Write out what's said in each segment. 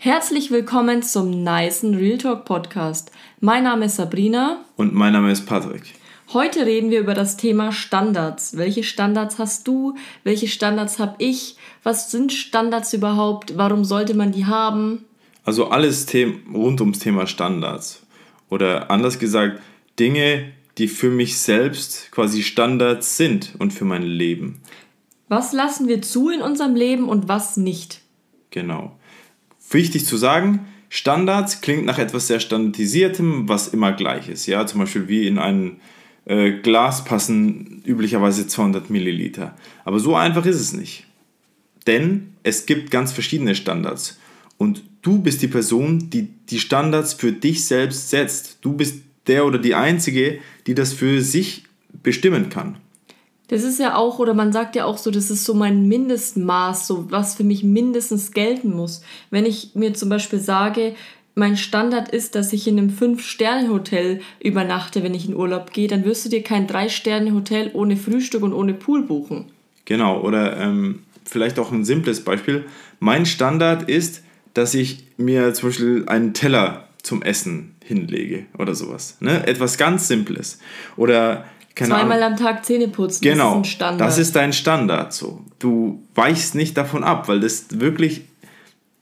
Herzlich willkommen zum Nicen Real Talk Podcast. Mein Name ist Sabrina. Und mein Name ist Patrick. Heute reden wir über das Thema Standards. Welche Standards hast du? Welche Standards habe ich? Was sind Standards überhaupt? Warum sollte man die haben? Also alles rund ums Thema Standards. Oder anders gesagt, Dinge, die für mich selbst quasi Standards sind und für mein Leben. Was lassen wir zu in unserem Leben und was nicht? Genau. Wichtig zu sagen, Standards klingt nach etwas sehr Standardisiertem, was immer gleich ist. Ja, zum Beispiel wie in ein äh, Glas passen üblicherweise 200 Milliliter. Aber so einfach ist es nicht. Denn es gibt ganz verschiedene Standards. Und du bist die Person, die die Standards für dich selbst setzt. Du bist der oder die Einzige, die das für sich bestimmen kann. Das ist ja auch, oder man sagt ja auch so, das ist so mein Mindestmaß, so was für mich mindestens gelten muss. Wenn ich mir zum Beispiel sage, mein Standard ist, dass ich in einem Fünf-Sterne-Hotel übernachte, wenn ich in Urlaub gehe, dann wirst du dir kein Drei-Sterne-Hotel ohne Frühstück und ohne Pool buchen. Genau, oder ähm, vielleicht auch ein simples Beispiel. Mein Standard ist, dass ich mir zum Beispiel einen Teller zum Essen hinlege oder sowas. Ne? Etwas ganz Simples. Oder keine Zweimal Ahnung. am Tag Zähne putzen. Genau, das ist ein Standard. Das ist dein Standard. So. Du weichst nicht davon ab, weil das wirklich,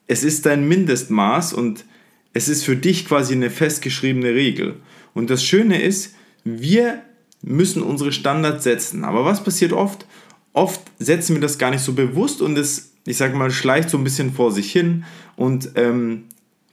es ist dein Mindestmaß und es ist für dich quasi eine festgeschriebene Regel. Und das Schöne ist, wir müssen unsere Standards setzen. Aber was passiert oft? Oft setzen wir das gar nicht so bewusst und es, ich sage mal, schleicht so ein bisschen vor sich hin und ähm,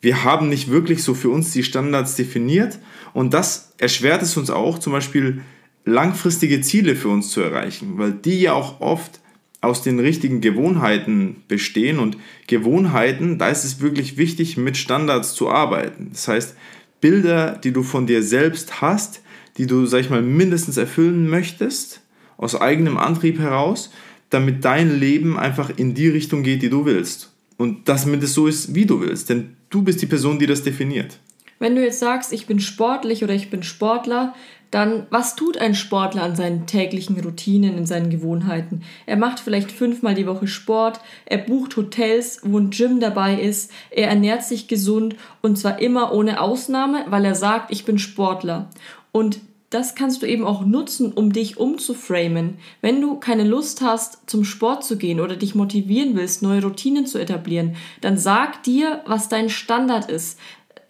wir haben nicht wirklich so für uns die Standards definiert und das erschwert es uns auch, zum Beispiel langfristige Ziele für uns zu erreichen, weil die ja auch oft aus den richtigen Gewohnheiten bestehen und Gewohnheiten, da ist es wirklich wichtig, mit Standards zu arbeiten. Das heißt, Bilder, die du von dir selbst hast, die du, sag ich mal, mindestens erfüllen möchtest, aus eigenem Antrieb heraus, damit dein Leben einfach in die Richtung geht, die du willst. Und damit es so ist, wie du willst. Denn du bist die Person, die das definiert. Wenn du jetzt sagst, ich bin sportlich oder ich bin Sportler, dann was tut ein Sportler an seinen täglichen Routinen, in seinen Gewohnheiten? Er macht vielleicht fünfmal die Woche Sport, er bucht Hotels, wo ein Gym dabei ist, er ernährt sich gesund und zwar immer ohne Ausnahme, weil er sagt, ich bin Sportler. Und das kannst du eben auch nutzen, um dich umzuframen. Wenn du keine Lust hast, zum Sport zu gehen oder dich motivieren willst, neue Routinen zu etablieren, dann sag dir, was dein Standard ist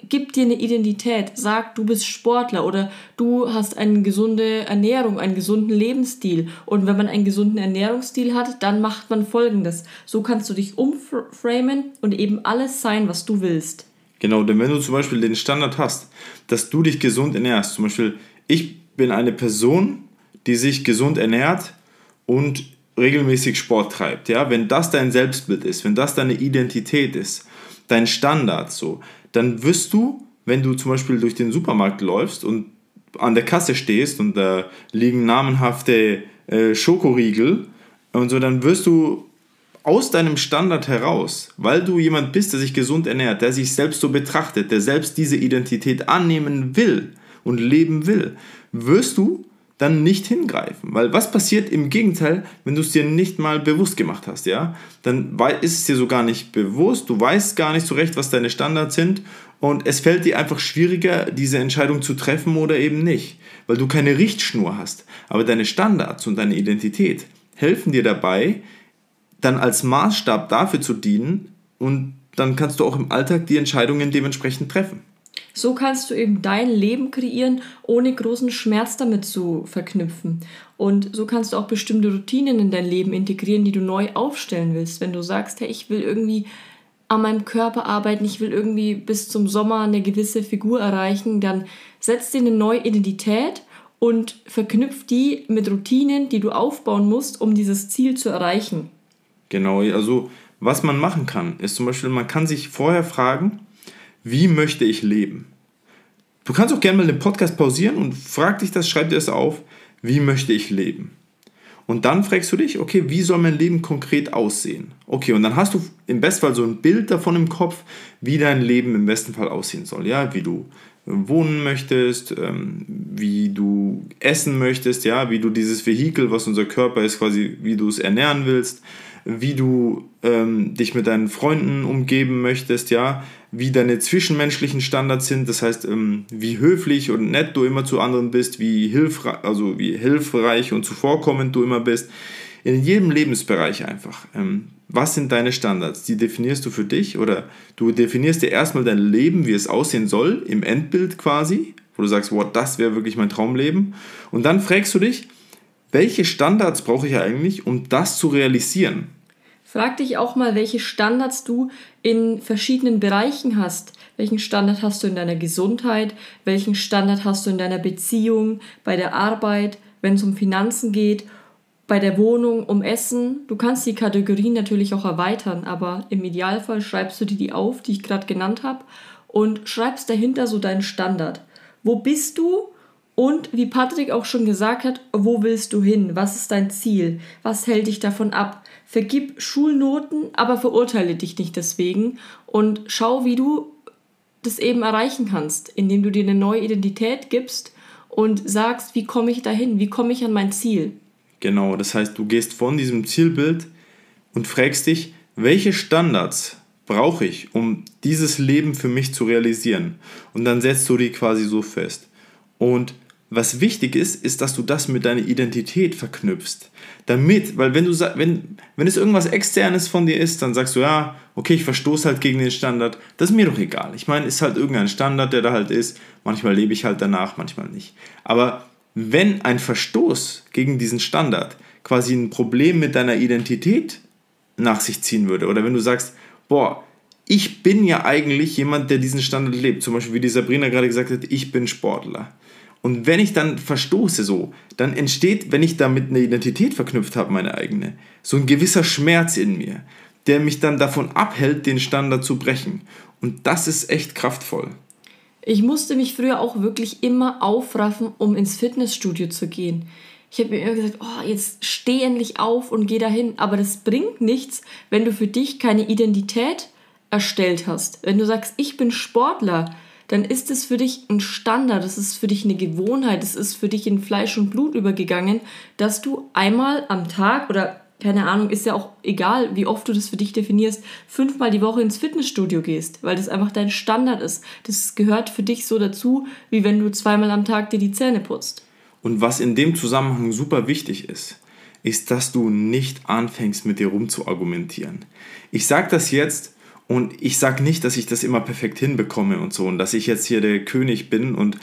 gib dir eine Identität, sag, du bist Sportler oder du hast eine gesunde Ernährung, einen gesunden Lebensstil. Und wenn man einen gesunden Ernährungsstil hat, dann macht man folgendes. So kannst du dich umframen und eben alles sein, was du willst. Genau, denn wenn du zum Beispiel den Standard hast, dass du dich gesund ernährst, zum Beispiel, ich bin eine Person, die sich gesund ernährt und regelmäßig Sport treibt, ja, wenn das dein Selbstbild ist, wenn das deine Identität ist, dein Standard so, dann wirst du, wenn du zum Beispiel durch den Supermarkt läufst und an der Kasse stehst und da liegen namenhafte äh, Schokoriegel und so, dann wirst du aus deinem Standard heraus, weil du jemand bist, der sich gesund ernährt, der sich selbst so betrachtet, der selbst diese Identität annehmen will und leben will, wirst du dann nicht hingreifen. Weil was passiert im Gegenteil, wenn du es dir nicht mal bewusst gemacht hast, ja? Dann ist es dir so gar nicht bewusst, du weißt gar nicht so recht, was deine Standards sind und es fällt dir einfach schwieriger, diese Entscheidung zu treffen oder eben nicht, weil du keine Richtschnur hast. Aber deine Standards und deine Identität helfen dir dabei, dann als Maßstab dafür zu dienen und dann kannst du auch im Alltag die Entscheidungen dementsprechend treffen. So kannst du eben dein Leben kreieren, ohne großen Schmerz damit zu verknüpfen. Und so kannst du auch bestimmte Routinen in dein Leben integrieren, die du neu aufstellen willst. Wenn du sagst, hey, ich will irgendwie an meinem Körper arbeiten, ich will irgendwie bis zum Sommer eine gewisse Figur erreichen, dann setz dir eine neue Identität und verknüpf die mit Routinen, die du aufbauen musst, um dieses Ziel zu erreichen. Genau, also was man machen kann, ist zum Beispiel, man kann sich vorher fragen, wie möchte ich leben? Du kannst auch gerne mal den Podcast pausieren und frag dich das, schreib dir das auf, wie möchte ich leben? Und dann fragst du dich, okay, wie soll mein Leben konkret aussehen? Okay, und dann hast du im besten Fall so ein Bild davon im Kopf, wie dein Leben im besten Fall aussehen soll. Ja, wie du äh, wohnen möchtest, ähm, wie du essen möchtest, ja, wie du dieses Vehikel, was unser Körper ist, quasi, wie du es ernähren willst, wie du ähm, dich mit deinen Freunden umgeben möchtest, ja, wie deine zwischenmenschlichen Standards sind, das heißt, ähm, wie höflich und nett du immer zu anderen bist, wie, hilfreich, also wie hilfreich und zuvorkommend du immer bist. In jedem Lebensbereich einfach. Ähm, was sind deine Standards? Die definierst du für dich oder du definierst dir erstmal dein Leben, wie es aussehen soll, im Endbild quasi, wo du sagst, wow, das wäre wirklich mein Traumleben. Und dann fragst du dich, welche Standards brauche ich eigentlich, um das zu realisieren? Frag dich auch mal, welche Standards du in verschiedenen Bereichen hast. Welchen Standard hast du in deiner Gesundheit? Welchen Standard hast du in deiner Beziehung, bei der Arbeit, wenn es um Finanzen geht, bei der Wohnung, um Essen? Du kannst die Kategorien natürlich auch erweitern, aber im Idealfall schreibst du dir die auf, die ich gerade genannt habe, und schreibst dahinter so deinen Standard. Wo bist du und wie Patrick auch schon gesagt hat, wo willst du hin? Was ist dein Ziel? Was hält dich davon ab? Vergib Schulnoten, aber verurteile dich nicht deswegen und schau, wie du das eben erreichen kannst, indem du dir eine neue Identität gibst und sagst, wie komme ich dahin? Wie komme ich an mein Ziel? Genau, das heißt, du gehst von diesem Zielbild und fragst dich, welche Standards brauche ich, um dieses Leben für mich zu realisieren? Und dann setzt du die quasi so fest. Und was wichtig ist, ist, dass du das mit deiner Identität verknüpfst. Damit, weil wenn du wenn, wenn es irgendwas externes von dir ist, dann sagst du, ja, okay, ich verstoße halt gegen den Standard, das ist mir doch egal. Ich meine, es ist halt irgendein Standard, der da halt ist. Manchmal lebe ich halt danach, manchmal nicht. Aber wenn ein Verstoß gegen diesen Standard quasi ein Problem mit deiner Identität nach sich ziehen würde, oder wenn du sagst, boah, ich bin ja eigentlich jemand, der diesen Standard lebt, zum Beispiel wie die Sabrina gerade gesagt hat, ich bin Sportler und wenn ich dann verstoße so, dann entsteht, wenn ich damit eine Identität verknüpft habe, meine eigene, so ein gewisser Schmerz in mir, der mich dann davon abhält, den Standard zu brechen. Und das ist echt kraftvoll. Ich musste mich früher auch wirklich immer aufraffen, um ins Fitnessstudio zu gehen. Ich habe mir immer gesagt, oh, jetzt steh endlich auf und geh dahin. Aber das bringt nichts, wenn du für dich keine Identität erstellt hast. Wenn du sagst, ich bin Sportler, dann ist es für dich ein Standard, es ist für dich eine Gewohnheit, es ist für dich in Fleisch und Blut übergegangen, dass du einmal am Tag oder keine Ahnung, ist ja auch egal, wie oft du das für dich definierst, fünfmal die Woche ins Fitnessstudio gehst, weil das einfach dein Standard ist. Das gehört für dich so dazu, wie wenn du zweimal am Tag dir die Zähne putzt. Und was in dem Zusammenhang super wichtig ist, ist, dass du nicht anfängst, mit dir rumzuargumentieren. Ich sage das jetzt, und ich sage nicht, dass ich das immer perfekt hinbekomme und so und dass ich jetzt hier der König bin und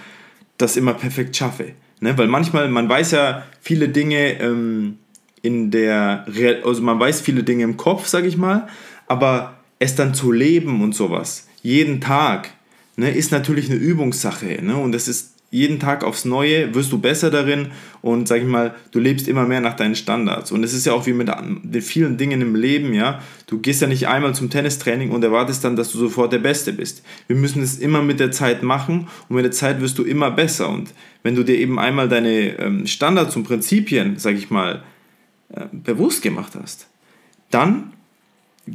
das immer perfekt schaffe. Ne? Weil manchmal, man weiß ja viele Dinge ähm, in der, also man weiß viele Dinge im Kopf, sage ich mal, aber es dann zu leben und sowas, jeden Tag, ne, ist natürlich eine Übungssache. Ne? Und das ist jeden Tag aufs Neue wirst du besser darin und sag ich mal, du lebst immer mehr nach deinen Standards. Und es ist ja auch wie mit vielen Dingen im Leben, ja. Du gehst ja nicht einmal zum Tennistraining und erwartest dann, dass du sofort der Beste bist. Wir müssen es immer mit der Zeit machen und mit der Zeit wirst du immer besser. Und wenn du dir eben einmal deine ähm, Standards und Prinzipien, sag ich mal, äh, bewusst gemacht hast, dann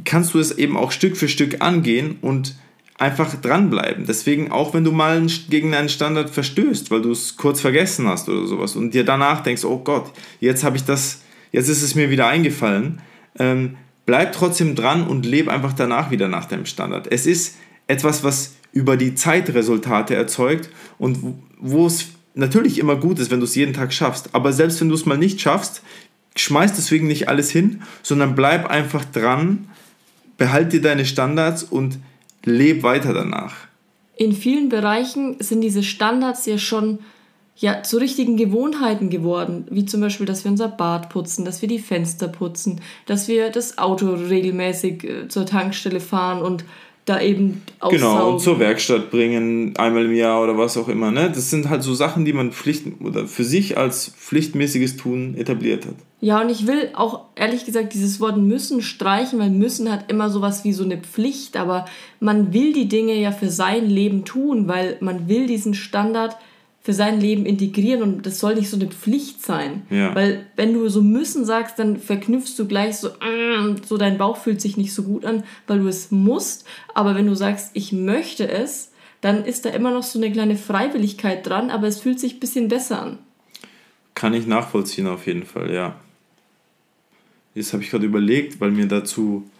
kannst du es eben auch Stück für Stück angehen und einfach dranbleiben. Deswegen, auch wenn du mal gegen einen Standard verstößt, weil du es kurz vergessen hast oder sowas und dir danach denkst, oh Gott, jetzt habe ich das, jetzt ist es mir wieder eingefallen, ähm, bleib trotzdem dran und lebe einfach danach wieder nach deinem Standard. Es ist etwas, was über die Zeit Resultate erzeugt und wo es natürlich immer gut ist, wenn du es jeden Tag schaffst. Aber selbst wenn du es mal nicht schaffst, schmeiß deswegen nicht alles hin, sondern bleib einfach dran, behalte deine Standards und leb weiter danach. In vielen Bereichen sind diese Standards ja schon ja, zu richtigen Gewohnheiten geworden, wie zum Beispiel, dass wir unser Bad putzen, dass wir die Fenster putzen, dass wir das Auto regelmäßig äh, zur Tankstelle fahren und da eben aussaugen. Genau, und zur Werkstatt bringen, einmal im Jahr oder was auch immer. Ne? Das sind halt so Sachen, die man Pflicht oder für sich als pflichtmäßiges Tun etabliert hat. Ja, und ich will auch ehrlich gesagt dieses Wort müssen streichen, weil müssen hat immer sowas wie so eine Pflicht, aber man will die Dinge ja für sein Leben tun, weil man will diesen Standard für sein Leben integrieren und das soll nicht so eine Pflicht sein. Ja. Weil wenn du so müssen sagst, dann verknüpfst du gleich so, mm, so dein Bauch fühlt sich nicht so gut an, weil du es musst. Aber wenn du sagst, ich möchte es, dann ist da immer noch so eine kleine Freiwilligkeit dran, aber es fühlt sich ein bisschen besser an. Kann ich nachvollziehen auf jeden Fall, ja. jetzt habe ich gerade überlegt, weil mir dazu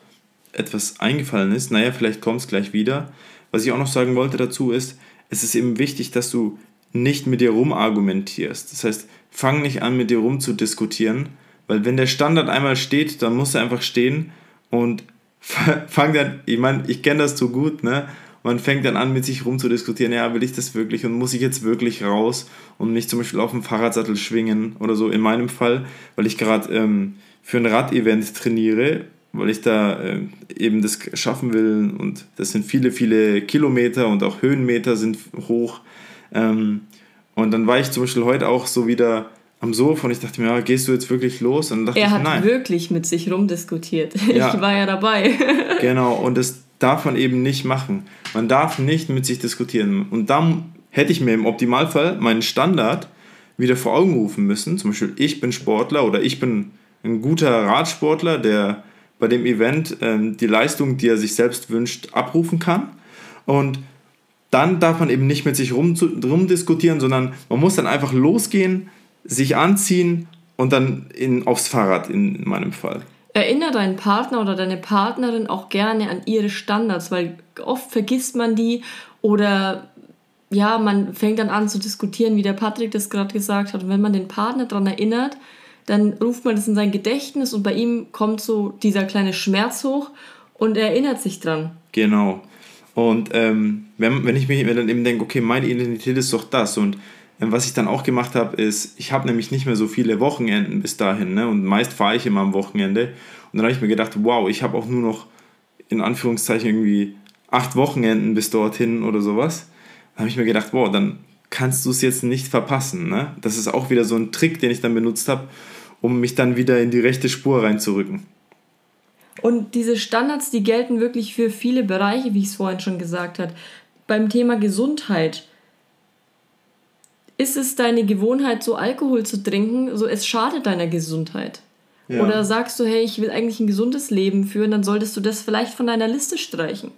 etwas eingefallen ist. Naja, vielleicht kommt es gleich wieder. Was ich auch noch sagen wollte dazu ist, es ist eben wichtig, dass du nicht mit dir rumargumentierst. Das heißt, fang nicht an, mit dir rum zu diskutieren, weil wenn der Standard einmal steht, dann muss er einfach stehen und fang dann, ich meine, ich kenne das so gut, ne? Man fängt dann an, mit sich rum zu diskutieren, ja, will ich das wirklich und muss ich jetzt wirklich raus und mich zum Beispiel auf dem Fahrradsattel schwingen oder so. In meinem Fall, weil ich gerade ähm, für ein Radevent trainiere, weil ich da äh, eben das schaffen will und das sind viele, viele Kilometer und auch Höhenmeter sind hoch. Ähm, und dann war ich zum Beispiel heute auch so wieder am Sofa und ich dachte mir, ja, gehst du jetzt wirklich los? Und dann dachte er ich, hat nein. wirklich mit sich rumdiskutiert. Ja. Ich war ja dabei. Genau, und das darf man eben nicht machen. Man darf nicht mit sich diskutieren. Und dann hätte ich mir im Optimalfall meinen Standard wieder vor Augen rufen müssen. Zum Beispiel, ich bin Sportler oder ich bin ein guter Radsportler, der bei dem Event ähm, die Leistung, die er sich selbst wünscht, abrufen kann. Und dann darf man eben nicht mit sich rum, rumdiskutieren, sondern man muss dann einfach losgehen, sich anziehen und dann in, aufs Fahrrad in meinem Fall. Erinnere deinen Partner oder deine Partnerin auch gerne an ihre Standards, weil oft vergisst man die oder ja, man fängt dann an zu diskutieren, wie der Patrick das gerade gesagt hat. Und wenn man den Partner daran erinnert, dann ruft man das in sein Gedächtnis und bei ihm kommt so dieser kleine Schmerz hoch und er erinnert sich dran. Genau. Und ähm, wenn, wenn ich mir dann eben denke, okay, meine Identität ist doch das und ähm, was ich dann auch gemacht habe, ist, ich habe nämlich nicht mehr so viele Wochenenden bis dahin ne? und meist fahre ich immer am Wochenende und dann habe ich mir gedacht, wow, ich habe auch nur noch in Anführungszeichen irgendwie acht Wochenenden bis dorthin oder sowas. Dann habe ich mir gedacht, wow, dann kannst du es jetzt nicht verpassen. Ne? Das ist auch wieder so ein Trick, den ich dann benutzt habe, um mich dann wieder in die rechte Spur reinzurücken. Und diese Standards, die gelten wirklich für viele Bereiche, wie ich es vorhin schon gesagt habe. Beim Thema Gesundheit. Ist es deine Gewohnheit, so Alkohol zu trinken, so es schadet deiner Gesundheit? Ja. Oder sagst du, hey, ich will eigentlich ein gesundes Leben führen, dann solltest du das vielleicht von deiner Liste streichen.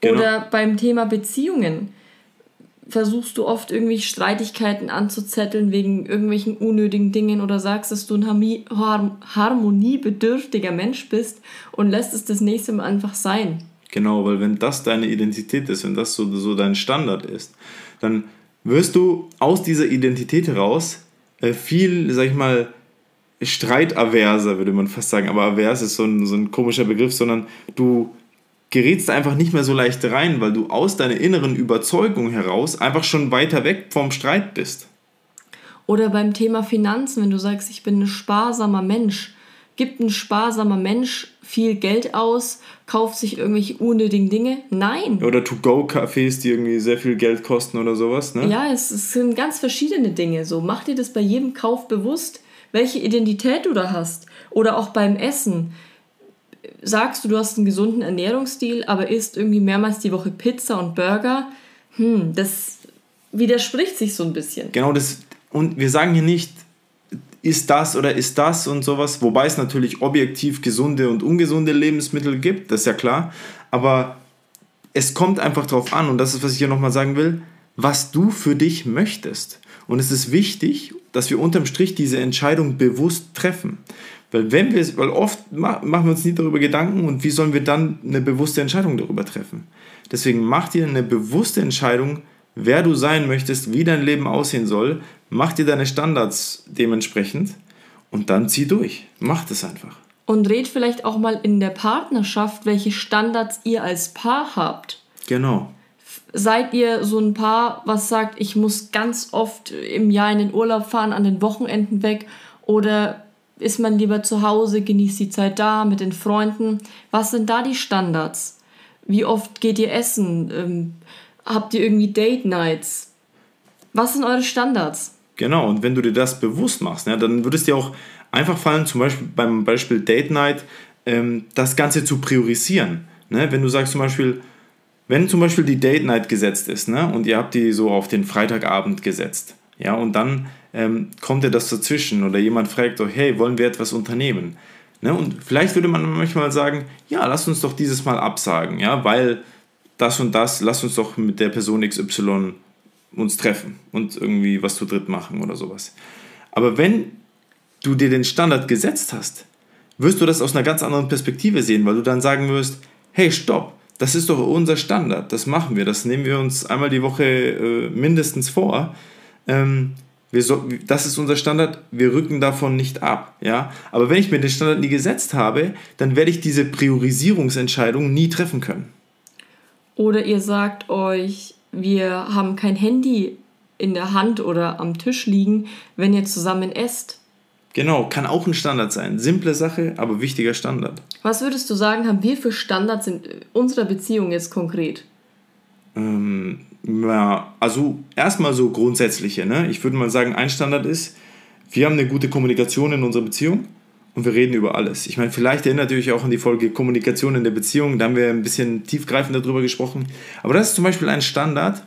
Genau. Oder beim Thema Beziehungen versuchst du oft irgendwie Streitigkeiten anzuzetteln wegen irgendwelchen unnötigen Dingen oder sagst, dass du ein harmoniebedürftiger Mensch bist und lässt es das nächste Mal einfach sein. Genau, weil wenn das deine Identität ist, wenn das so, so dein Standard ist, dann wirst du aus dieser Identität heraus äh, viel, sag ich mal, streitaverser, würde man fast sagen. Aber avers ist so ein, so ein komischer Begriff, sondern du gerätst einfach nicht mehr so leicht rein, weil du aus deiner inneren Überzeugung heraus einfach schon weiter weg vom Streit bist. Oder beim Thema Finanzen, wenn du sagst, ich bin ein sparsamer Mensch, gibt ein sparsamer Mensch viel Geld aus, kauft sich irgendwelche unnötigen Dinge? Nein. Oder To-Go-Cafés, die irgendwie sehr viel Geld kosten oder sowas, ne? Ja, es, es sind ganz verschiedene Dinge. So, mach dir das bei jedem Kauf bewusst, welche Identität du da hast. Oder auch beim Essen sagst du, du hast einen gesunden Ernährungsstil, aber isst irgendwie mehrmals die Woche Pizza und Burger, hm, das widerspricht sich so ein bisschen. Genau, das, und wir sagen hier nicht, ist das oder ist das und sowas, wobei es natürlich objektiv gesunde und ungesunde Lebensmittel gibt, das ist ja klar, aber es kommt einfach darauf an, und das ist, was ich hier nochmal sagen will, was du für dich möchtest. Und es ist wichtig, dass wir unterm Strich diese Entscheidung bewusst treffen. Weil wenn wir, weil oft machen wir uns nie darüber Gedanken und wie sollen wir dann eine bewusste Entscheidung darüber treffen. Deswegen mach dir eine bewusste Entscheidung, wer du sein möchtest, wie dein Leben aussehen soll, mach dir deine Standards dementsprechend und dann zieh durch. Mach das einfach. Und red vielleicht auch mal in der Partnerschaft, welche Standards ihr als Paar habt. Genau. Seid ihr so ein Paar, was sagt, ich muss ganz oft im Jahr in den Urlaub fahren, an den Wochenenden weg? Oder ist man lieber zu Hause, genießt die Zeit da mit den Freunden? Was sind da die Standards? Wie oft geht ihr essen? Ähm, habt ihr irgendwie Date Nights? Was sind eure Standards? Genau, und wenn du dir das bewusst machst, ja, dann würde es dir auch einfach fallen, zum Beispiel beim Beispiel Date Night, ähm, das Ganze zu priorisieren. Ne? Wenn du sagst zum Beispiel, wenn zum Beispiel die Date Night gesetzt ist ne, und ihr habt die so auf den Freitagabend gesetzt, ja, und dann ähm, kommt dir das dazwischen oder jemand fragt euch, hey, wollen wir etwas unternehmen? Ne? Und vielleicht würde man manchmal sagen, ja, lass uns doch dieses Mal absagen, ja, weil das und das, lass uns doch mit der Person XY uns treffen und irgendwie was zu dritt machen oder sowas. Aber wenn du dir den Standard gesetzt hast, wirst du das aus einer ganz anderen Perspektive sehen, weil du dann sagen wirst, hey, stopp, das ist doch unser Standard, das machen wir, das nehmen wir uns einmal die Woche äh, mindestens vor. Ähm, so, das ist unser Standard, wir rücken davon nicht ab. Ja? Aber wenn ich mir den Standard nie gesetzt habe, dann werde ich diese Priorisierungsentscheidung nie treffen können. Oder ihr sagt euch, wir haben kein Handy in der Hand oder am Tisch liegen, wenn ihr zusammen esst. Genau, kann auch ein Standard sein. Simple Sache, aber wichtiger Standard. Was würdest du sagen, haben wir für Standards in unserer Beziehung jetzt konkret? Ähm, ja, also erstmal so grundsätzliche. Ne? Ich würde mal sagen, ein Standard ist, wir haben eine gute Kommunikation in unserer Beziehung und wir reden über alles. Ich meine, vielleicht erinnert ihr euch auch an die Folge Kommunikation in der Beziehung, da haben wir ein bisschen tiefgreifend darüber gesprochen. Aber das ist zum Beispiel ein Standard,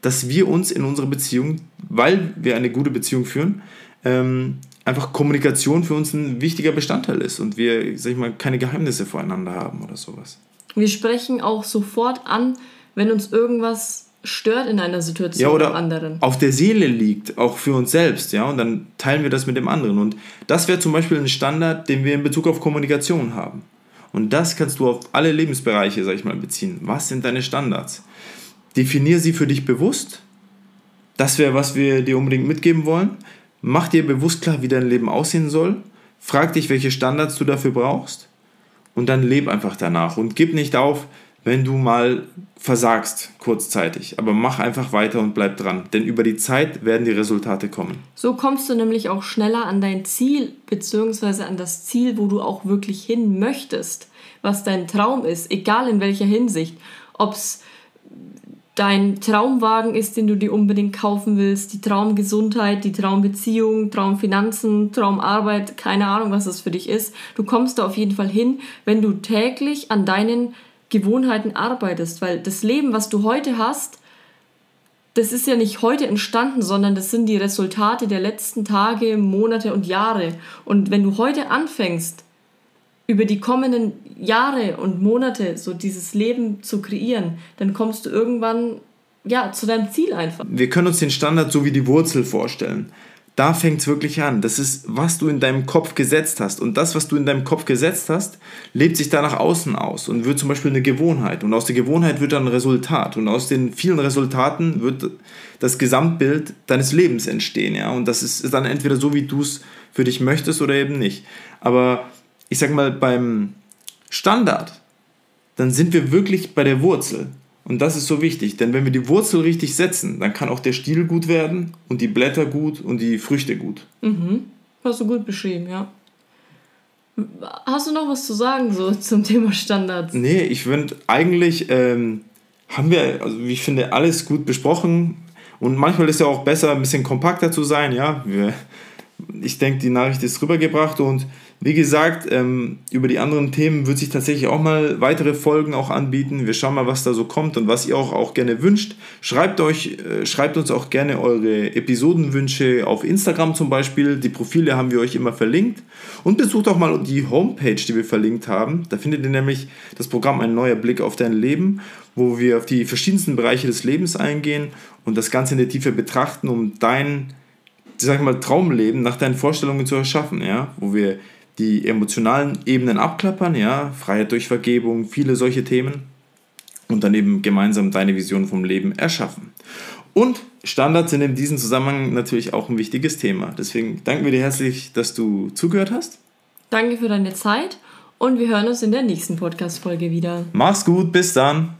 dass wir uns in unserer Beziehung, weil wir eine gute Beziehung führen, ähm, einfach Kommunikation für uns ein wichtiger Bestandteil ist und wir, sag ich mal, keine Geheimnisse voreinander haben oder sowas. Wir sprechen auch sofort an, wenn uns irgendwas stört in einer Situation ja, oder anderen. auf der Seele liegt, auch für uns selbst, ja, und dann teilen wir das mit dem anderen. Und das wäre zum Beispiel ein Standard, den wir in Bezug auf Kommunikation haben. Und das kannst du auf alle Lebensbereiche, sag ich mal, beziehen. Was sind deine Standards? Definier sie für dich bewusst. Das wäre, was wir dir unbedingt mitgeben wollen. Mach dir bewusst klar, wie dein Leben aussehen soll. Frag dich, welche Standards du dafür brauchst. Und dann leb einfach danach und gib nicht auf, wenn du mal versagst kurzzeitig. Aber mach einfach weiter und bleib dran, denn über die Zeit werden die Resultate kommen. So kommst du nämlich auch schneller an dein Ziel, beziehungsweise an das Ziel, wo du auch wirklich hin möchtest, was dein Traum ist, egal in welcher Hinsicht. Ob es dein Traumwagen ist, den du dir unbedingt kaufen willst, die Traumgesundheit, die Traumbeziehung, Traumfinanzen, Traumarbeit, keine Ahnung, was das für dich ist. Du kommst da auf jeden Fall hin, wenn du täglich an deinen Gewohnheiten arbeitest, weil das Leben, was du heute hast, das ist ja nicht heute entstanden, sondern das sind die Resultate der letzten Tage, Monate und Jahre. Und wenn du heute anfängst, über die kommenden Jahre und Monate so dieses Leben zu kreieren, dann kommst du irgendwann ja zu deinem Ziel einfach. Wir können uns den Standard so wie die Wurzel vorstellen da fängt es wirklich an. Das ist, was du in deinem Kopf gesetzt hast. Und das, was du in deinem Kopf gesetzt hast, lebt sich da nach außen aus und wird zum Beispiel eine Gewohnheit. Und aus der Gewohnheit wird dann ein Resultat. Und aus den vielen Resultaten wird das Gesamtbild deines Lebens entstehen. Ja? Und das ist dann entweder so, wie du es für dich möchtest oder eben nicht. Aber ich sag mal, beim Standard, dann sind wir wirklich bei der Wurzel. Und das ist so wichtig, denn wenn wir die Wurzel richtig setzen, dann kann auch der Stiel gut werden und die Blätter gut und die Früchte gut. Mhm. Hast du gut beschrieben, ja. Hast du noch was zu sagen so zum Thema Standards? Nee, ich finde eigentlich ähm, haben wir, also wie ich finde, alles gut besprochen. Und manchmal ist ja auch besser, ein bisschen kompakter zu sein, ja. Wir, ich denke, die Nachricht ist rübergebracht und wie gesagt, ähm, über die anderen Themen wird sich tatsächlich auch mal weitere Folgen auch anbieten. Wir schauen mal, was da so kommt und was ihr auch, auch gerne wünscht. Schreibt, euch, äh, schreibt uns auch gerne eure Episodenwünsche auf Instagram zum Beispiel. Die Profile haben wir euch immer verlinkt. Und besucht auch mal die Homepage, die wir verlinkt haben. Da findet ihr nämlich das Programm Ein neuer Blick auf dein Leben, wo wir auf die verschiedensten Bereiche des Lebens eingehen und das Ganze in der Tiefe betrachten, um dein sag mal, Traumleben nach deinen Vorstellungen zu erschaffen, ja, wo wir die emotionalen Ebenen abklappern, ja, Freiheit durch Vergebung, viele solche Themen und dann eben gemeinsam deine Vision vom Leben erschaffen. Und Standards sind in diesem Zusammenhang natürlich auch ein wichtiges Thema. Deswegen danken wir dir herzlich, dass du zugehört hast. Danke für deine Zeit und wir hören uns in der nächsten Podcast-Folge wieder. Mach's gut, bis dann.